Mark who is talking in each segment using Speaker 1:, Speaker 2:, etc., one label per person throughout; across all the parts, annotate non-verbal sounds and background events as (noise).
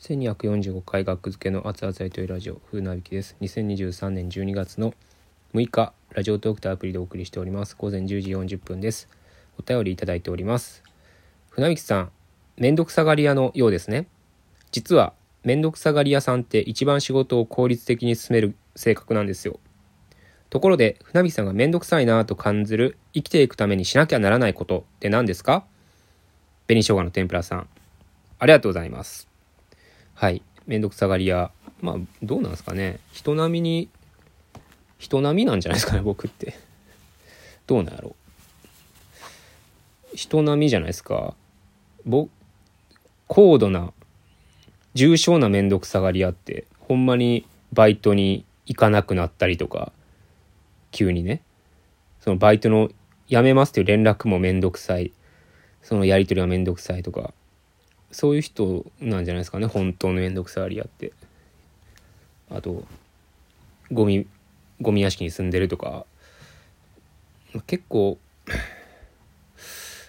Speaker 1: 1245回学付けの熱々やというラジオ風なびきです。2023年12月の6日ラジオトークとアプリでお送りしております。午前10時40分です。お便りいただいております。船引さんめんどくさがり屋のようですね。実はめんどくさがり屋さんって一番仕事を効率的に進める性格なんですよ。ところで船引さんがめんどくさいなと感じる生きていくためにしなきゃならないことって何ですか？紅生姜の天ぷらさん。ありがとうございます。はい。めんどくさがり屋。まあどうなんですかね。人並みに人並みなんじゃないですかね僕って。どうなんやろ。人並みじゃないですか。ぼ高度な重症なめんどくさがり屋ってほんまにバイトに行かなくなったりとか急にね。そのバイトの辞めますっていう連絡もめんどくさい。そのやり取りはめんどくさいとか。そういう人なんじゃないですかね。本当のめんどくさがり屋って。あとゴミゴミ屋敷に住んでるとか。結構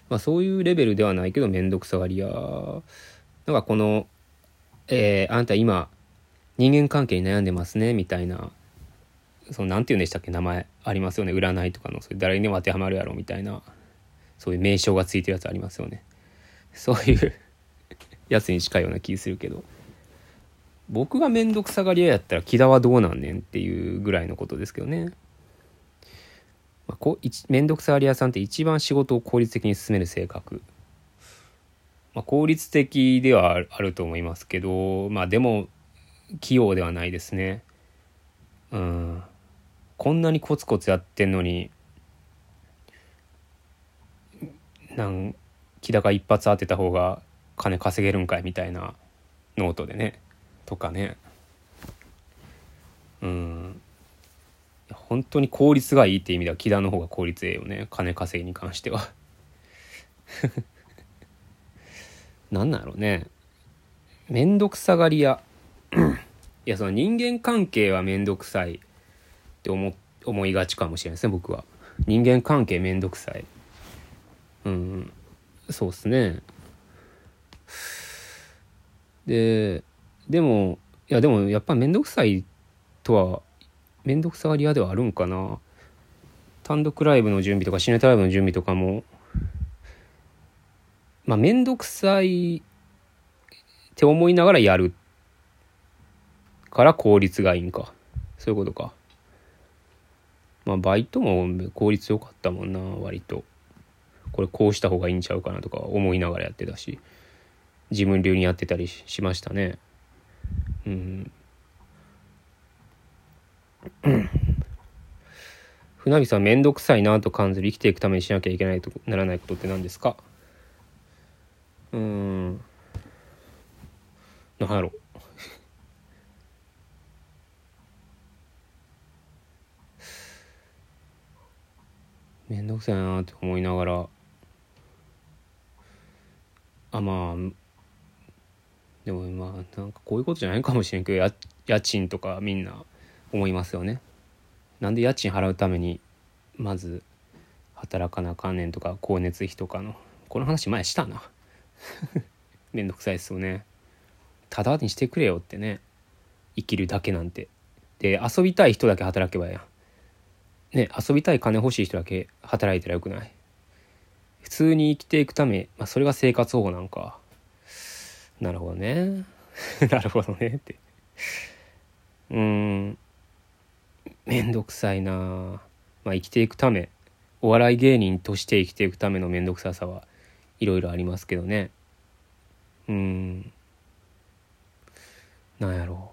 Speaker 1: まあそういうレベルではないけどめんどくさがり屋。なんかこのえー、あなた今人間関係に悩んでますね？みたいな。その何て言うんでしたっけ？名前ありますよね。占いとかの。それ誰にでも当てはまるやろ。みたいな。そういう名称がついてるやつありますよね。そういうやつに近いような気するけど僕が面倒くさがり屋やったら木田はどうなんねんっていうぐらいのことですけどね。面倒くさがり屋さんって一番仕事を効率的に進める性格。まあ、効率的ではあると思いますけどまあでも器用ではないですね。うん。こんなにコツコツやってんのになん木田が一発当てた方が金稼げるんかいみたいなノートでね。とかね。うん。本当に効率がいいって意味では木田の方が効率ええよね。金稼ぎに関しては。何 (laughs) なんやろうね。面倒くさがり屋。いやその人間関係は面倒くさい。って思思いがちかもしれないですね僕は。人間関係面倒くさい。うん。そうっすね。ででもいやでもやっぱ面倒くさいとは面倒くさがり屋ではあるんかな。単独ライブの準備とかシネタライブの準備とかも。まあ面倒くさいって思いながらやるから効率がいいんか。そういうことか。まあバイトも効率良かったもんな割と。これこうした方がいいんちゃうかなとか思いながらやってたし。自分流にやってたりしましたね。うん。船木さん面倒くさいなと感じる生きていくためにしなきゃいけないとならないことって何ですか？うん。何やろ。面倒くさいなって思いながら。あまあでもまあなんかこういうことじゃないかもしれんけど家賃とかみんな思いますよね。なんで家賃払うためにまず働かなあかんねんとか光熱費とかの。この話前したな。(laughs) めんどくさいですよね。ただにしてくれよってね。生きるだけなんて。で遊びたい人だけ働けばや。ね遊びたい金欲しい人だけ働いたらよくない？普通に生きていくため、まあ、それが生活保護なんか。なるほどね。(laughs) なるほどねって。うん。めんどくさいな。まあ生きていくため。お笑い芸人として生きていくためのめんどくささはいろいろありますけどね。うん。なんやろ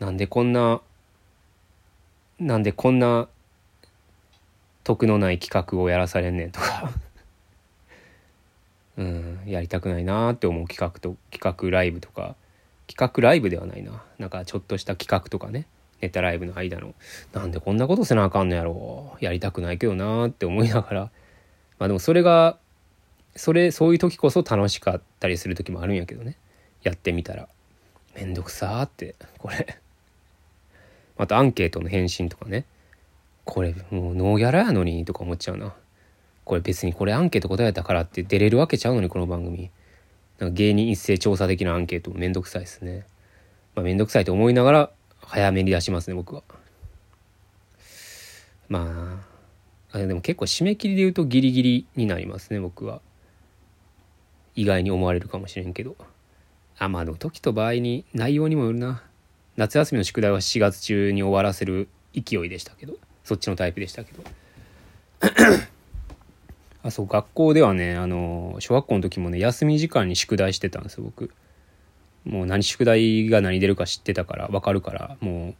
Speaker 1: う。なんでこんななんでこんな得のない企画をやらされんねんとか。うんやりたくないなって思う企画と企画ライブとか企画ライブではないな。なんかちょっとした企画とかね。ネタライブの間の。なんでこんなことせなあかんのやろやりたくないけどなって思いながら。まあでもそれがそれそういう時こそ楽しかったりする時もあるんやけどね。やってみたら。めんどくさーってこれ。またアンケートの返信とかね。これもうノーギャラやのにとか思っちゃうな。これ別にこれアンケート答えたからって出れるわけちゃうのにこの番組なんか芸人一斉調査的なアンケートめんどくさいですね。まあ、めんどくさいと思いながら早めに出しますね僕は。まあでも結構締め切りで言うとギリギリになりますね僕は。意外に思われるかもしれんけど。あまあでも時と場合に内容にもよるな。夏休みの宿題は7月中に終わらせる勢いでしたけどそっちのタイプでしたけどあそう学校ではねあの小学校の時もね休み時間に宿題してたんですよ僕。もう何宿題が何出るか知ってたから分かるからも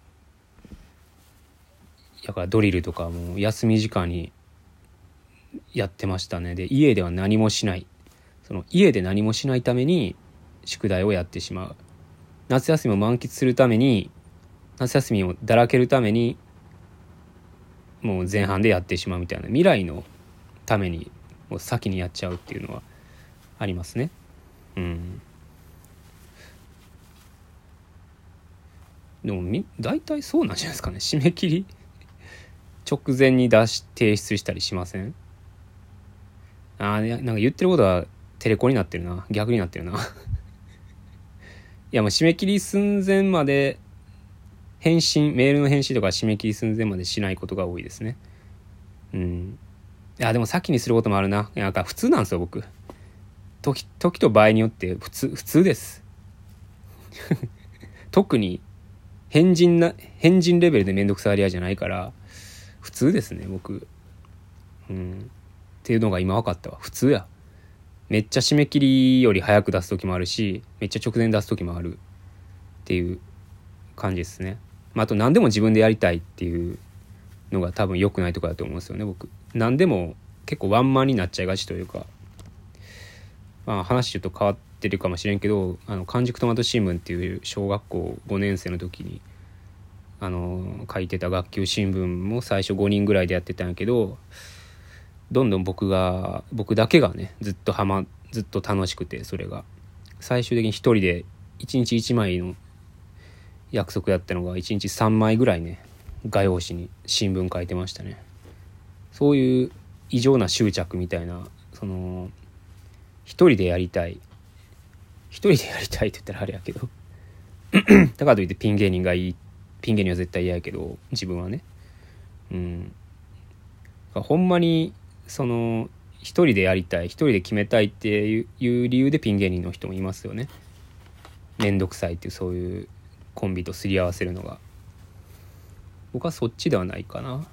Speaker 1: うだからドリルとかもう休み時間にやってましたね。で家では何もしない。その家で何もしないために宿題をやってしまう。夏休みを満喫するために夏休みをだらけるためにもう前半でやってしまうみたいな。未来のためにもう先にやっちゃうっていうのはありますね。うん。でもみ大体そうなんじゃないですかね。(laughs) 締め切り直前に出し提出したりしません？ああなんか言ってることはテレコになってるな。逆になってるな。(laughs) いやもう締め切り寸前まで返信メールの返信とか締め切り寸前までしないことが多いですね。うん。いやでも先にすることもあるな。なんか普通なんですよ僕。時時と場合によって普通普通です。(laughs) 特に変人な変人レベルで面倒くさがり屋じゃないから普通ですね僕。うん。っていうのが今分かったわ。普通や。めっちゃ締め切りより早く出す時もあるしめっちゃ直前出す時もある。っていう感じですね、まあ、あと何でも自分でやりたいっていうのが多分良くないとこだと思うんですよね僕。何でも結構ワンマンになっちゃいがちというかまあ話ちょっと変わってるかもしれんけどあの完熟トマト新聞っていう小学校5年生の時にあの書いてた学級新聞も最初5人ぐらいでやってたんやけどどんどん僕が僕だけがねずっとはまずっと楽しくてそれが。最終的に一人で1日1枚の約束やったのが1日3枚ぐらいね画用紙に新聞書いてましたね。そういう異常な執着みたいなその一人でやりたい。一人でやりたいって言ったらあれやけど。だからといってピン芸人がいい。ピン芸人は絶対嫌やけど自分はね。うん。ほんまにその一人でやりたい一人で決めたいっていう理由でピン芸人の人もいますよね。面倒くさいっていうそういうコンビとすり合わせるのが。僕はそっちではないかな。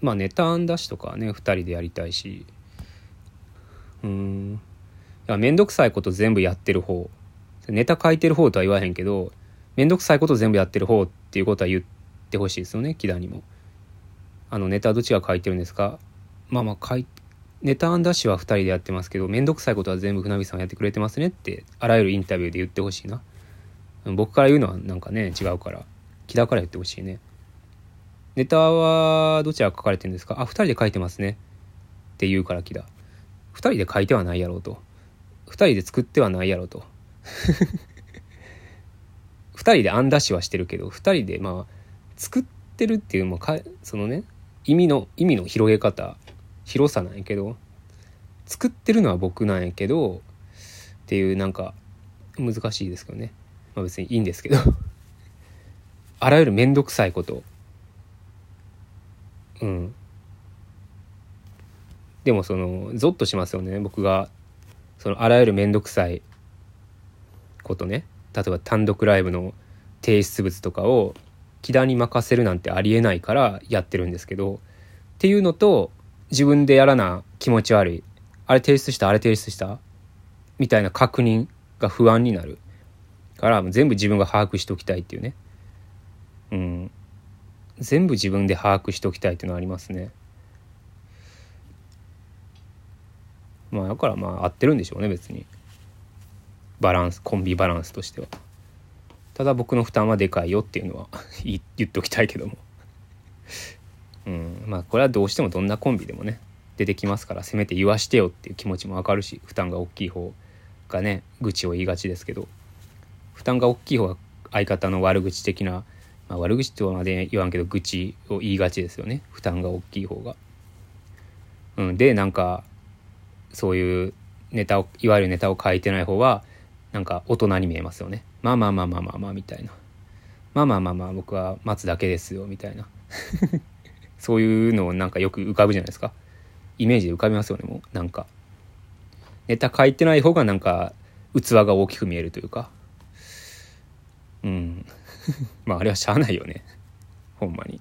Speaker 1: まあネタ案出しとかね2人でやりたいし。うん。いや面倒くさいこと全部やってる方。ネタ書いてる方とは言わへんけど面倒くさいこと全部やってる方っていうことは言ってほしいですよね木田にも。あのネタどっちが書いてるんですか？まあまあ書いネタ案出しは2人でやってますけど面倒くさいことは全部船火さんやってくれてますねってあらゆるインタビューで言ってほしいな。僕から言うのはなんかね違うから。木田から言ってほしいね。ネタはどちら書かれてるんですか？あ2人で書いてますね。って言うから木田2人で書いてはないやろうと。2人で作ってはないやろうと。(laughs) 2人で案出しはしてるけど2人でまあ作ってるっていうもかそのね意味の意味の広げ方広さなんやけど作ってるのは僕なんやけどっていうなんか難しいですけどね。まあ別にいいんですけど。(laughs) あらゆる面倒くさいこと。うん。でもそのゾッとしますよね。僕がそのあらゆる面倒くさいことね。例えば単独ライブの提出物とかを木田に任せるなんてありえないからやってるんですけどっていうのと自分でやらな気持ち悪い。あれ提出した？あれ提出した？みたいな確認が不安になるから全部自分が把握しておきたいっていうね。うん。全部自分で把握しておきたいっていうのはありますね。まあだからまあ合ってるんでしょうね別に。バランスコンビバランスとしては。ただ僕の負担はでかいよっていうのは (laughs) 言っておきたいけども。うんまあこれはどうしてもどんなコンビでもね出てきますからせめて言わしてよっていう気持ちもわかるし負担が大きい方がね愚痴を言いがちですけど負担が大きい方が相方の悪口的な、まあ、悪口とはまで言わんけど愚痴を言いがちですよね。負担が大きい方が。うん、でなんかそういうネタをいわゆるネタを書いてない方はなんか大人に見えますよね。まあまあまあまあまあまあみたいな。まあまあまあまあ僕は待つだけですよみたいな。(laughs) そういうのをなんかよく浮かぶじゃないですか。イメージで浮かびますよねもう。なんか。ネタ書いてない方がなんか器が大きく見えるというか。うん。(laughs) まああれはしゃあないよね。ほんまに。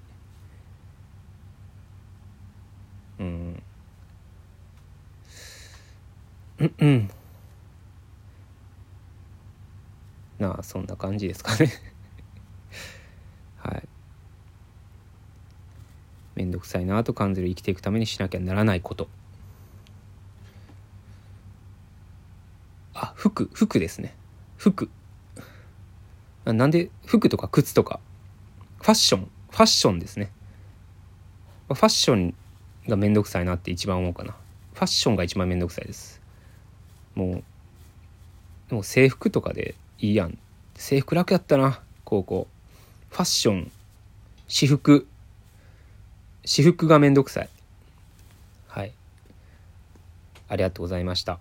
Speaker 1: うん。うんうん。なあそんな感じですかね。はい。面倒くさいなと感じる生きていくためにしなきゃならないこと。あ服服ですね。服。なんで服とか靴とか。ファッション。ファッションですね。ファッションがめんどくさいなって一番思うかな。ファッションが一番めんどくさいです。もうもう制服とかでいいやん。制服楽やったな高校。ファッション。私服。私服がめんどくさい。はい。ありがとうございました。